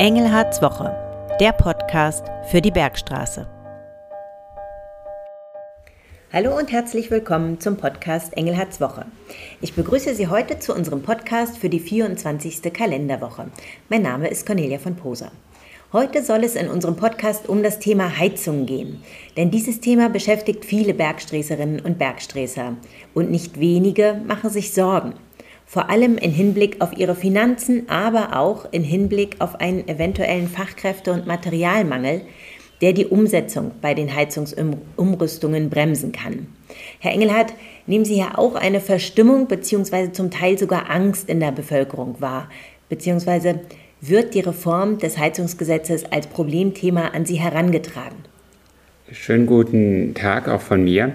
Engelhards Woche, der Podcast für die Bergstraße. Hallo und herzlich willkommen zum Podcast Engelhards Woche. Ich begrüße Sie heute zu unserem Podcast für die 24. Kalenderwoche. Mein Name ist Cornelia von Poser. Heute soll es in unserem Podcast um das Thema Heizung gehen. Denn dieses Thema beschäftigt viele Bergsträßerinnen und Bergsträßer. Und nicht wenige machen sich Sorgen vor allem in Hinblick auf ihre Finanzen, aber auch in Hinblick auf einen eventuellen Fachkräfte- und Materialmangel, der die Umsetzung bei den Heizungsumrüstungen bremsen kann. Herr Engelhardt, nehmen Sie ja auch eine Verstimmung bzw. zum Teil sogar Angst in der Bevölkerung wahr, beziehungsweise wird die Reform des Heizungsgesetzes als Problemthema an Sie herangetragen? Schönen guten Tag auch von mir.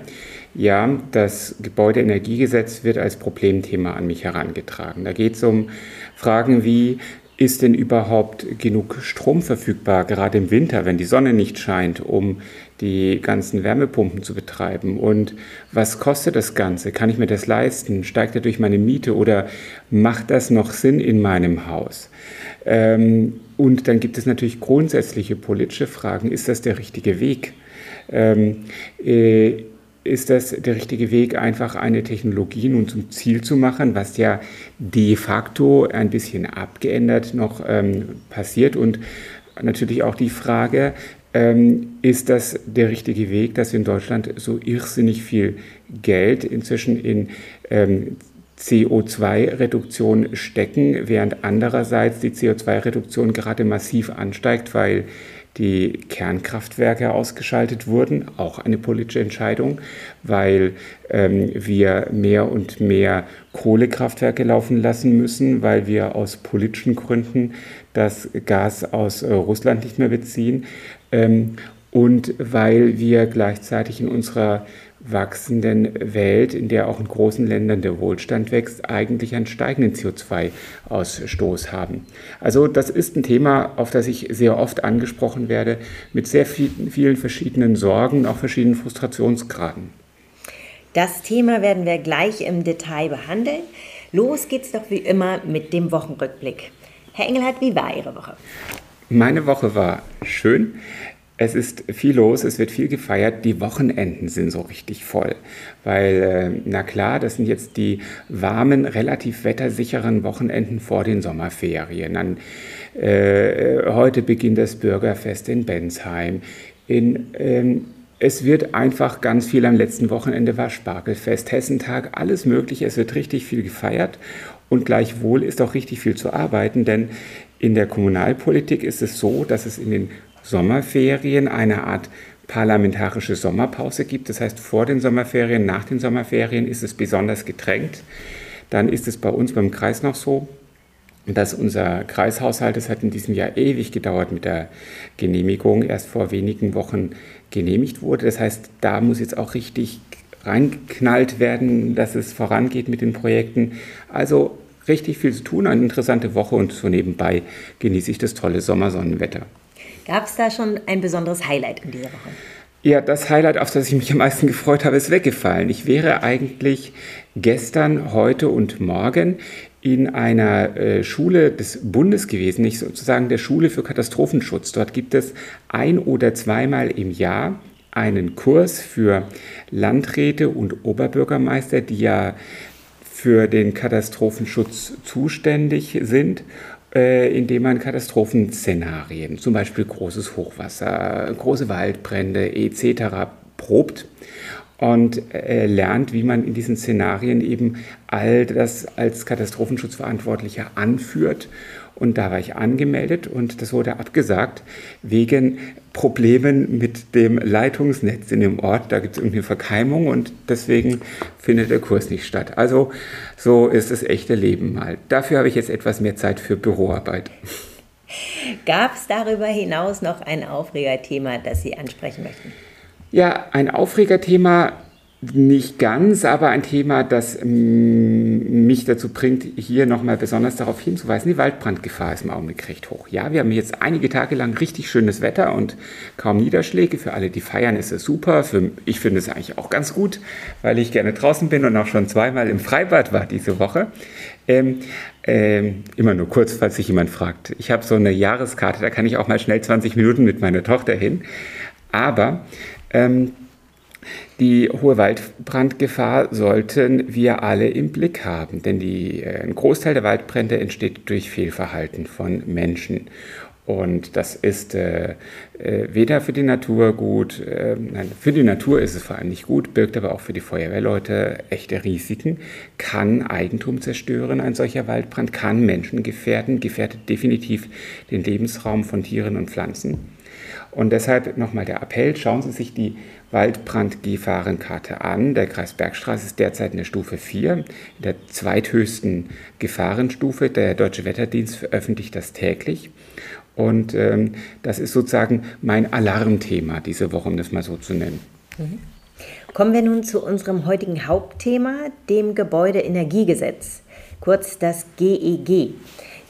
Ja, das Gebäudeenergiegesetz wird als Problemthema an mich herangetragen. Da geht es um Fragen wie, ist denn überhaupt genug Strom verfügbar, gerade im Winter, wenn die Sonne nicht scheint, um die ganzen Wärmepumpen zu betreiben? Und was kostet das Ganze? Kann ich mir das leisten? Steigt er durch meine Miete oder macht das noch Sinn in meinem Haus? Ähm, und dann gibt es natürlich grundsätzliche politische Fragen. Ist das der richtige Weg? Ähm, äh, ist das der richtige Weg, einfach eine Technologie nun zum Ziel zu machen, was ja de facto ein bisschen abgeändert noch ähm, passiert. Und natürlich auch die Frage, ähm, ist das der richtige Weg, dass in Deutschland so irrsinnig viel Geld inzwischen in ähm, CO2-Reduktion stecken, während andererseits die CO2-Reduktion gerade massiv ansteigt, weil die Kernkraftwerke ausgeschaltet wurden, auch eine politische Entscheidung, weil ähm, wir mehr und mehr Kohlekraftwerke laufen lassen müssen, weil wir aus politischen Gründen das Gas aus äh, Russland nicht mehr beziehen. Ähm, und weil wir gleichzeitig in unserer wachsenden Welt, in der auch in großen Ländern der Wohlstand wächst, eigentlich einen steigenden CO2-Ausstoß haben. Also das ist ein Thema, auf das ich sehr oft angesprochen werde, mit sehr vielen, vielen verschiedenen Sorgen und auch verschiedenen Frustrationsgraden. Das Thema werden wir gleich im Detail behandeln. Los geht's doch wie immer mit dem Wochenrückblick. Herr Engelhardt, wie war Ihre Woche? Meine Woche war schön. Es ist viel los, es wird viel gefeiert. Die Wochenenden sind so richtig voll. Weil, äh, na klar, das sind jetzt die warmen, relativ wettersicheren Wochenenden vor den Sommerferien. Dann, äh, heute beginnt das Bürgerfest in Bensheim. In, ähm, es wird einfach ganz viel. Am letzten Wochenende war Spargelfest, Hessentag, alles Mögliche. Es wird richtig viel gefeiert. Und gleichwohl ist auch richtig viel zu arbeiten, denn in der Kommunalpolitik ist es so, dass es in den Sommerferien eine Art parlamentarische Sommerpause gibt. Das heißt, vor den Sommerferien, nach den Sommerferien ist es besonders gedrängt. Dann ist es bei uns beim Kreis noch so, dass unser Kreishaushalt, das hat in diesem Jahr ewig gedauert mit der Genehmigung, erst vor wenigen Wochen genehmigt wurde. Das heißt, da muss jetzt auch richtig reinknallt werden, dass es vorangeht mit den Projekten. Also richtig viel zu tun, eine interessante Woche und so nebenbei genieße ich das tolle Sommersonnenwetter. Gab es da schon ein besonderes Highlight in dieser Woche? Ja, das Highlight, auf das ich mich am meisten gefreut habe, ist weggefallen. Ich wäre eigentlich gestern, heute und morgen in einer äh, Schule des Bundes gewesen, nicht sozusagen der Schule für Katastrophenschutz. Dort gibt es ein oder zweimal im Jahr einen Kurs für Landräte und Oberbürgermeister, die ja für den Katastrophenschutz zuständig sind indem man Katastrophenszenarien, zum Beispiel großes Hochwasser, große Waldbrände etc. probt und äh, lernt, wie man in diesen Szenarien eben all das als Katastrophenschutzverantwortlicher anführt und da war ich angemeldet und das wurde abgesagt wegen Problemen mit dem Leitungsnetz in dem Ort. Da gibt es irgendeine Verkeimung und deswegen findet der Kurs nicht statt. Also so ist das echte Leben mal. Dafür habe ich jetzt etwas mehr Zeit für Büroarbeit. Gab es darüber hinaus noch ein Aufregerthema, das Sie ansprechen möchten? Ja, ein Aufregerthema Nicht ganz, aber ein Thema, das mm, mich dazu bringt, hier nochmal besonders darauf hinzuweisen, die Waldbrandgefahr ist im Augenblick recht hoch. Ja, wir haben jetzt einige Tage lang richtig schönes Wetter und kaum Niederschläge. Für alle, die feiern, ist es super. Für, ich finde es eigentlich auch ganz gut, weil ich gerne draußen bin und auch schon zweimal im Freibad war diese Woche. Ähm, ähm, immer nur kurz, falls sich jemand fragt. Ich habe so eine Jahreskarte, da kann ich auch mal schnell 20 Minuten mit meiner Tochter hin. Aber ähm, die hohe Waldbrandgefahr sollten wir alle im Blick haben, denn die, äh, ein Großteil der Waldbrände entsteht durch Fehlverhalten von Menschen. Und das ist äh, äh, weder für die Natur gut, äh, nein, für die Natur ist es vor allem nicht gut, birgt aber auch für die Feuerwehrleute echte Risiken, kann Eigentum zerstören, ein solcher Waldbrand, kann Menschen gefährden, gefährdet definitiv den Lebensraum von Tieren und Pflanzen. Und deshalb nochmal der Appell, schauen Sie sich die Waldbrandgefahrenkarte an. Der Kreis Bergstraße ist derzeit in der Stufe 4, in der zweithöchsten Gefahrenstufe. Der Deutsche Wetterdienst veröffentlicht das täglich. Und ähm, das ist sozusagen mein Alarmthema diese Woche, um das mal so zu nennen. Mhm. Kommen wir nun zu unserem heutigen Hauptthema, dem Gebäudeenergiegesetz, kurz das GEG. E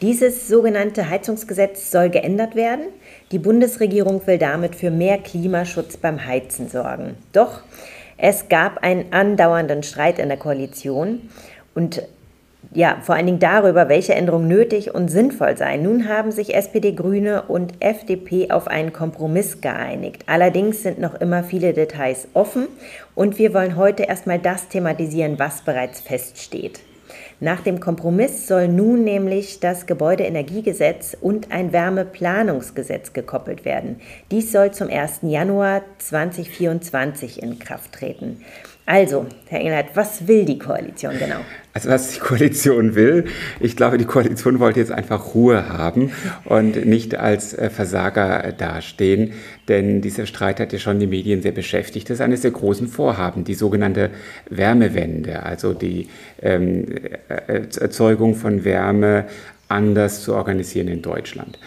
Dieses sogenannte Heizungsgesetz soll geändert werden. Die Bundesregierung will damit für mehr Klimaschutz beim Heizen sorgen. Doch es gab einen andauernden Streit in der Koalition und ja, vor allen Dingen darüber, welche Änderungen nötig und sinnvoll seien. Nun haben sich SPD, Grüne und FDP auf einen Kompromiss geeinigt. Allerdings sind noch immer viele Details offen und wir wollen heute erstmal das thematisieren, was bereits feststeht. Nach dem Kompromiss soll nun nämlich das Gebäudeenergiegesetz und ein Wärmeplanungsgesetz gekoppelt werden. Dies soll zum 1. Januar 2024 in Kraft treten. Also, Herr Engelhardt, was will die Koalition genau? Also was die Koalition will, ich glaube, die Koalition wollte jetzt einfach Ruhe haben und nicht als äh, Versager dastehen, denn dieser Streit hat ja schon die Medien sehr beschäftigt. Das ist eines der großen Vorhaben, die sogenannte Wärmewende, also die ähm, äh, Erzeugung von Wärme anders zu organisieren in Deutschland.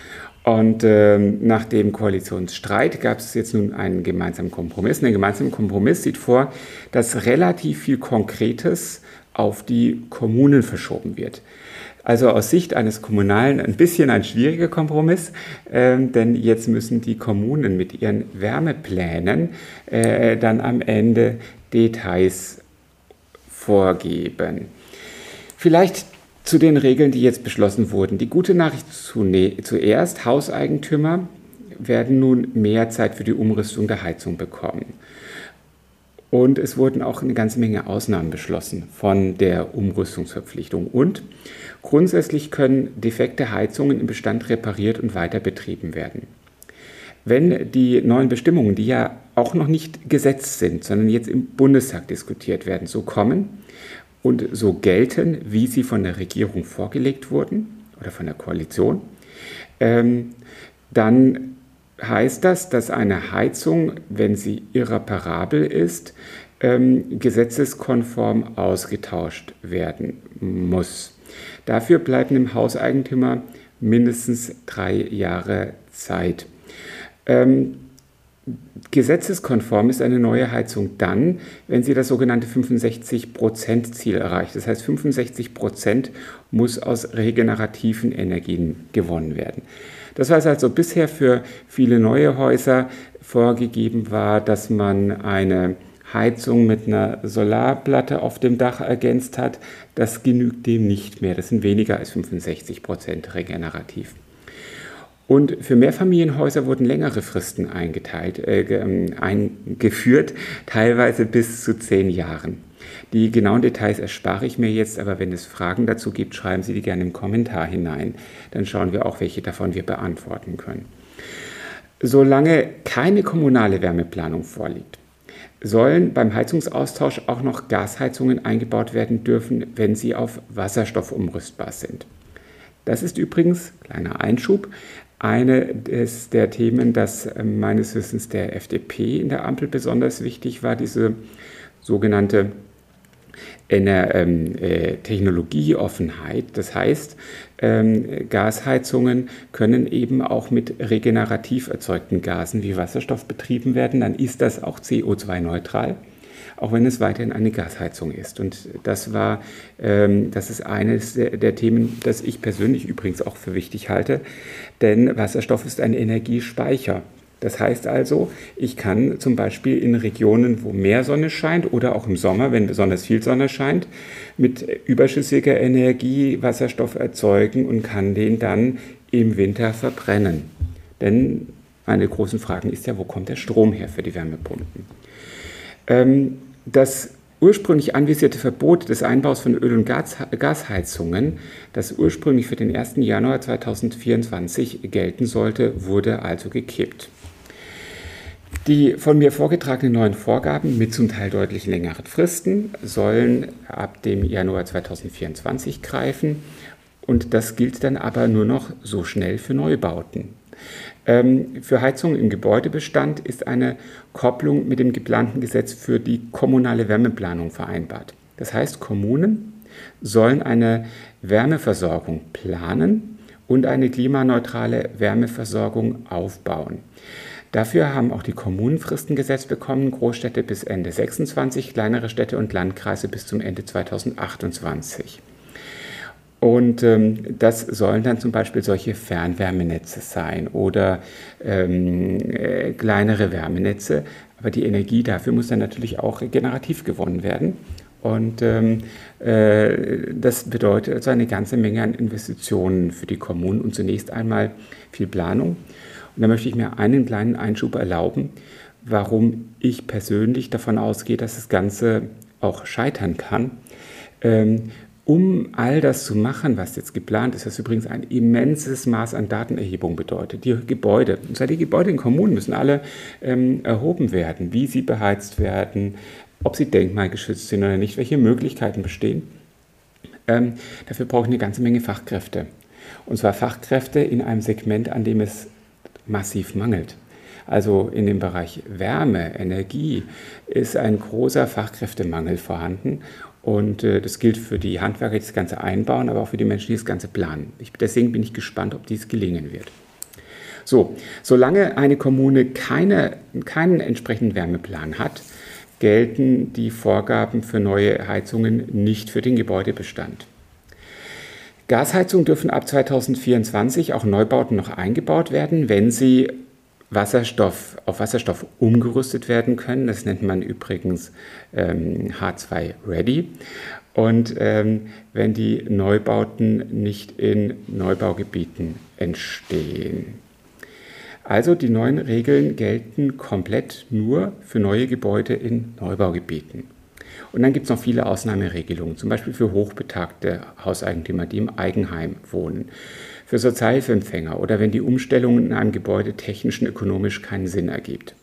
Und ähm, nach dem Koalitionsstreit gab es jetzt nun einen gemeinsamen Kompromiss. ein gemeinsamer Kompromiss sieht vor, dass relativ viel Konkretes auf die Kommunen verschoben wird. Also aus Sicht eines Kommunalen ein bisschen ein schwieriger Kompromiss, äh, denn jetzt müssen die Kommunen mit ihren Wärmeplänen äh, dann am Ende Details vorgeben. Vielleicht zu den Regeln, die jetzt beschlossen wurden. Die gute Nachricht zuerst, Hauseigentümer werden nun mehr Zeit für die Umrüstung der Heizung bekommen. Und es wurden auch eine ganze Menge Ausnahmen beschlossen von der Umrüstungsverpflichtung. Und grundsätzlich können defekte Heizungen im Bestand repariert und weiter betrieben werden. Wenn die neuen Bestimmungen, die ja auch noch nicht gesetzt sind, sondern jetzt im Bundestag diskutiert werden, so kommen, und so gelten, wie sie von der Regierung vorgelegt wurden oder von der Koalition, ähm, dann heißt das, dass eine Heizung, wenn sie irreparabel ist, ähm, gesetzeskonform ausgetauscht werden muss. Dafür bleiben dem Hauseigentümer mindestens drei Jahre Zeit. Ähm, Gesetzeskonform ist eine neue Heizung dann, wenn sie das sogenannte 65%-Ziel erreicht. Das heißt, 65% muss aus regenerativen Energien gewonnen werden. Das, was also bisher für viele neue Häuser vorgegeben war, dass man eine Heizung mit einer Solarplatte auf dem Dach ergänzt hat, das genügt dem nicht mehr. Das sind weniger als 65% regenerativ. Und für Mehrfamilienhäuser wurden längere Fristen eingeteilt, äh, ähm, eingeführt, teilweise bis zu zehn Jahren. Die genauen Details erspare ich mir jetzt, aber wenn es Fragen dazu gibt, schreiben Sie die gerne im Kommentar hinein. Dann schauen wir auch, welche davon wir beantworten können. Solange keine kommunale Wärmeplanung vorliegt, sollen beim Heizungsaustausch auch noch Gasheizungen eingebaut werden dürfen, wenn sie auf Wasserstoff umrüstbar sind. Das ist übrigens, kleiner Einschub, eine des, der Themen, das ähm, meines Wissens der FDP in der Ampel besonders wichtig war, diese sogenannte ähm, äh, Technologieoffenheit. Das heißt, ähm, Gasheizungen können eben auch mit regenerativ erzeugten Gasen wie Wasserstoff betrieben werden. Dann ist das auch CO2-neutral. Auch wenn es weiterhin eine Gasheizung ist. Und das war, ähm, das ist eines der, Themen, das ich persönlich übrigens auch für wichtig halte, denn Wasserstoff ist ein Energiespeicher. Das heißt also, ich kann zum Beispiel in Regionen, wo mehr Sonne scheint oder auch im Sommer, wenn besonders viel Sonne scheint, mit überschüssiger Energie Wasserstoff erzeugen und kann den dann im Winter verbrennen. Denn eine der großen Fragen ist ja, wo kommt der Strom her für die Wärmepumpen? Ähm, das ursprünglich anvisierte Verbot des Einbaus von Öl- und Gasheizungen, das ursprünglich für den 1. Januar 2024 gelten sollte, wurde also gekippt. Die von mir vorgetragenen neuen Vorgaben mit zum Teil deutlich längeren Fristen sollen ab dem Januar 2024 greifen und das gilt dann aber nur noch so schnell für Neubauten. Ähm, für Heizungen im Gebäudebestand ist eine Kopplung mit dem geplanten Gesetz für die kommunale Wärmeplanung vereinbart. Das heißt, Kommunen sollen eine Wärmeversorgung planen und eine klimaneutrale Wärmeversorgung aufbauen. Dafür haben auch die Kommunen Fristen gesetzt bekommen, Großstädte bis Ende 26, kleinere Städte und Landkreise bis zum Ende 2028. Und ähm, das sollen dann zum Beispiel solche Fernwärmenetze sein oder ähm, äh, kleinere Wärmenetze. Aber die Energie dafür muss dann natürlich auch generativ gewonnen werden. Und ähm, äh, das bedeutet also eine ganze Menge an Investitionen für die Kommunen und zunächst einmal viel Planung. Und da möchte ich mir einen kleinen Einschub erlauben, warum ich persönlich davon ausgehe, dass das Ganze auch scheitern kann. Ähm, um all das zu machen, was jetzt geplant ist, was übrigens ein immenses Maß an Datenerhebung bedeutet. Die Gebäude, und zwar die Gebäude in Kommunen müssen alle ähm, erhoben werden, wie sie beheizt werden, ob sie denkmalgeschützt sind oder nicht, welche Möglichkeiten bestehen. Ähm, dafür brauche ich eine ganze Menge Fachkräfte. Und zwar Fachkräfte in einem Segment, an dem es massiv mangelt. Also in dem Bereich Wärme, Energie ist ein großer Fachkräftemangel vorhanden und äh, das gilt für die Handwerker, die das Ganze einbauen, aber auch für die Menschen, die das Ganze planen. Ich, deswegen bin ich gespannt, ob dies gelingen wird. So, solange eine Kommune keine, keinen entsprechenden Wärmeplan hat, gelten die Vorgaben für neue Heizungen nicht für den Gebäudebestand. Gasheizungen dürfen ab 2024 auch Neubauten noch eingebaut werden, wenn sie Wasserstoff, auf Wasserstoff umgerüstet werden können. Das nennt man übrigens ähm, H2 Ready. Und ähm, wenn die Neubauten nicht in Neubaugebieten entstehen. Also die neuen Regeln gelten komplett nur für neue Gebäude in Neubaugebieten. Und dann gibt es noch viele Ausnahmeregelungen, zum Beispiel für hochbetagte Hauseigentümer, die im Eigenheim wohnen für Sozialhilfeempfänger oder wenn die Umstellung in einem Gebäude technisch und ökonomisch keinen Sinn ergibt.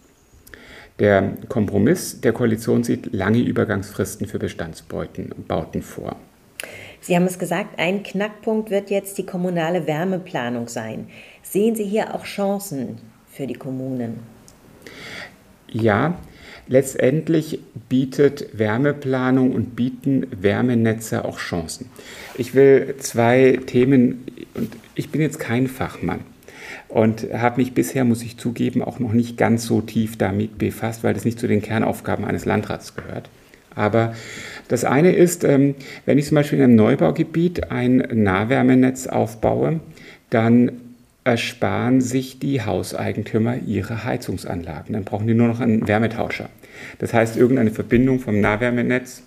Der Kompromiss der Koalition sieht lange Übergangsfristen für Bestandsbauten vor. Sie haben es gesagt, ein Knackpunkt wird jetzt die kommunale Wärmeplanung sein. Sehen Sie hier auch Chancen für die Kommunen? Ja, letztendlich bietet Wärmeplanung und bieten Wärmenetze auch Chancen. Ich will zwei Themen und ich bin jetzt kein Fachmann und habe mich bisher, muss ich zugeben, auch noch nicht ganz so tief damit befasst, weil das nicht zu den Kernaufgaben eines Landrats gehört. Aber das eine ist, ähm, wenn ich zum Beispiel in einem Neubaugebiet ein Nahwärmenetz aufbaue, dann ersparen sich die Hauseigentümer ihre Heizungsanlagen. Dann brauchen die nur noch einen Wärmetauscher. Das heißt, irgendeine Verbindung vom Nahwärmenetz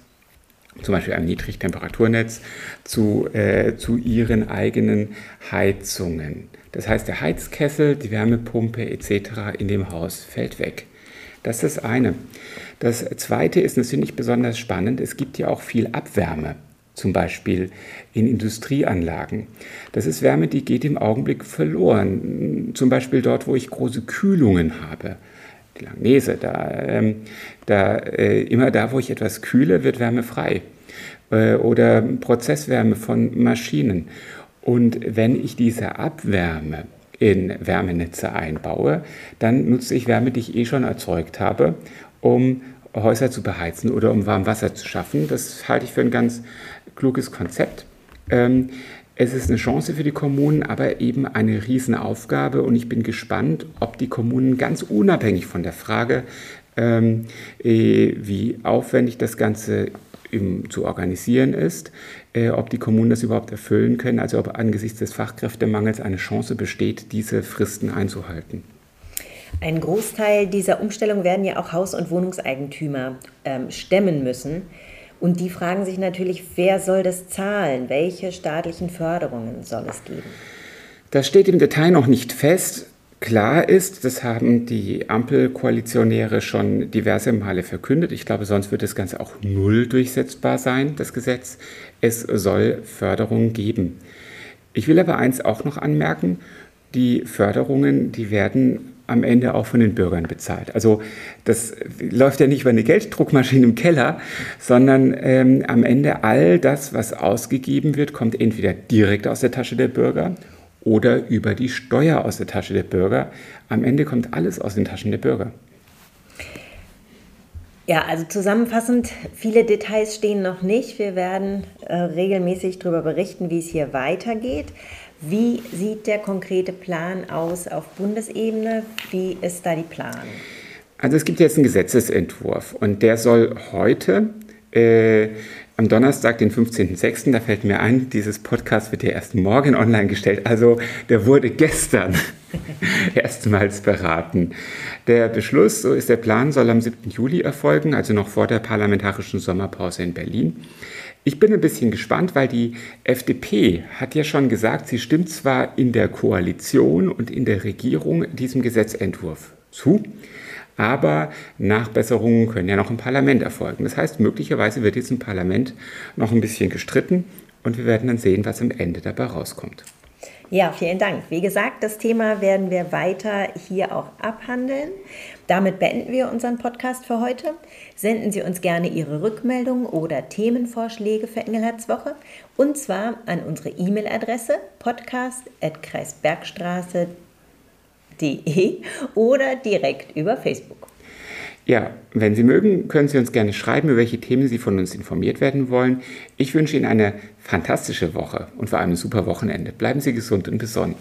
zum Beispiel einem Niedrigtemperaturnetz, zu, äh, zu ihren eigenen Heizungen. Das heißt, der Heizkessel, die Wärmepumpe etc. in dem Haus fällt weg. Das ist das eine. Das zweite ist natürlich besonders spannend. Es gibt ja auch viel Abwärme, zum Beispiel in Industrieanlagen. Das ist Wärme, die geht im Augenblick verloren. Zum Beispiel dort, wo ich große Kühlungen habe die Langnese, da, ähm, da äh, immer da, wo ich etwas kühle, wird Wärme frei. Äh, oder Prozesswärme von Maschinen. Und wenn ich diese Abwärme in Wärmenetze einbaue, dann nutze ich Wärme, die ich eh schon erzeugt habe, um Häuser zu beheizen oder um warm Wasser zu schaffen. Das halte ich für ein ganz kluges Konzept. Ähm, es ist eine Chance für die Kommunen, aber eben eine Riesenaufgabe und ich bin gespannt, ob die Kommunen ganz unabhängig von der Frage, ähm, äh, wie aufwendig das Ganze im, zu organisieren ist, äh, ob die Kommunen das überhaupt erfüllen können, also ob angesichts des Fachkräftemangels eine Chance besteht, diese Fristen einzuhalten. Ein Großteil dieser Umstellung werden ja auch Haus- und Wohnungseigentümer ähm, stemmen müssen. Und die fragen sich natürlich, wer soll das zahlen? Welche staatlichen Förderungen soll es geben? Das steht im Detail noch nicht fest. Klar ist, das haben die Ampelkoalitionäre schon diverse Male verkündet. Ich glaube, sonst wird das Ganze auch null durchsetzbar sein, das Gesetz. Es soll Förderungen geben. Ich will aber eins auch noch anmerken. Die Förderungen, die werden am Ende auch von den Bürgern bezahlt. Also das läuft ja nicht über eine Gelddruckmaschine im Keller, sondern ähm, am Ende all das, was ausgegeben wird, kommt entweder direkt aus der Tasche der Bürger oder über die Steuer aus der Tasche der Bürger. Am Ende kommt alles aus den Taschen der Bürger. Ja, also zusammenfassend, viele Details stehen noch nicht. Wir werden äh, regelmäßig darüber berichten, wie es hier weitergeht. Wie sieht der konkrete Plan aus auf Bundesebene? Wie ist da die Plan? Also es gibt jetzt einen Gesetzesentwurf und der soll heute äh, am Donnerstag, den 15.06., da fällt mir ein, dieses Podcast wird ja erst morgen online gestellt. Also der wurde gestern erstmals beraten. Der Beschluss, so ist der Plan, soll am 7. Juli erfolgen, also noch vor der parlamentarischen Sommerpause in Berlin. Ich bin ein bisschen gespannt, weil die FDP hat ja schon gesagt, sie stimmt zwar in der Koalition und in der Regierung diesem Gesetzentwurf zu, aber Nachbesserungen können ja noch im Parlament erfolgen. Das heißt, möglicherweise wird jetzt im Parlament noch ein bisschen gestritten und wir werden dann sehen, was am Ende dabei rauskommt. Ja, vielen Dank. Wie gesagt, das Thema werden wir weiter hier auch abhandeln. Damit beenden wir unseren Podcast für heute. Senden Sie uns gerne Ihre Rückmeldungen oder Themenvorschläge für Engelhardswoche und zwar an unsere E-Mail-Adresse podcast.kreisbergstraße.de oder direkt über Facebook. Ja, wenn Sie mögen, können Sie uns gerne schreiben, über welche Themen Sie von uns informiert werden wollen. Ich wünsche Ihnen eine fantastische Woche und vor allem ein super Wochenende. Bleiben Sie gesund und besonnen.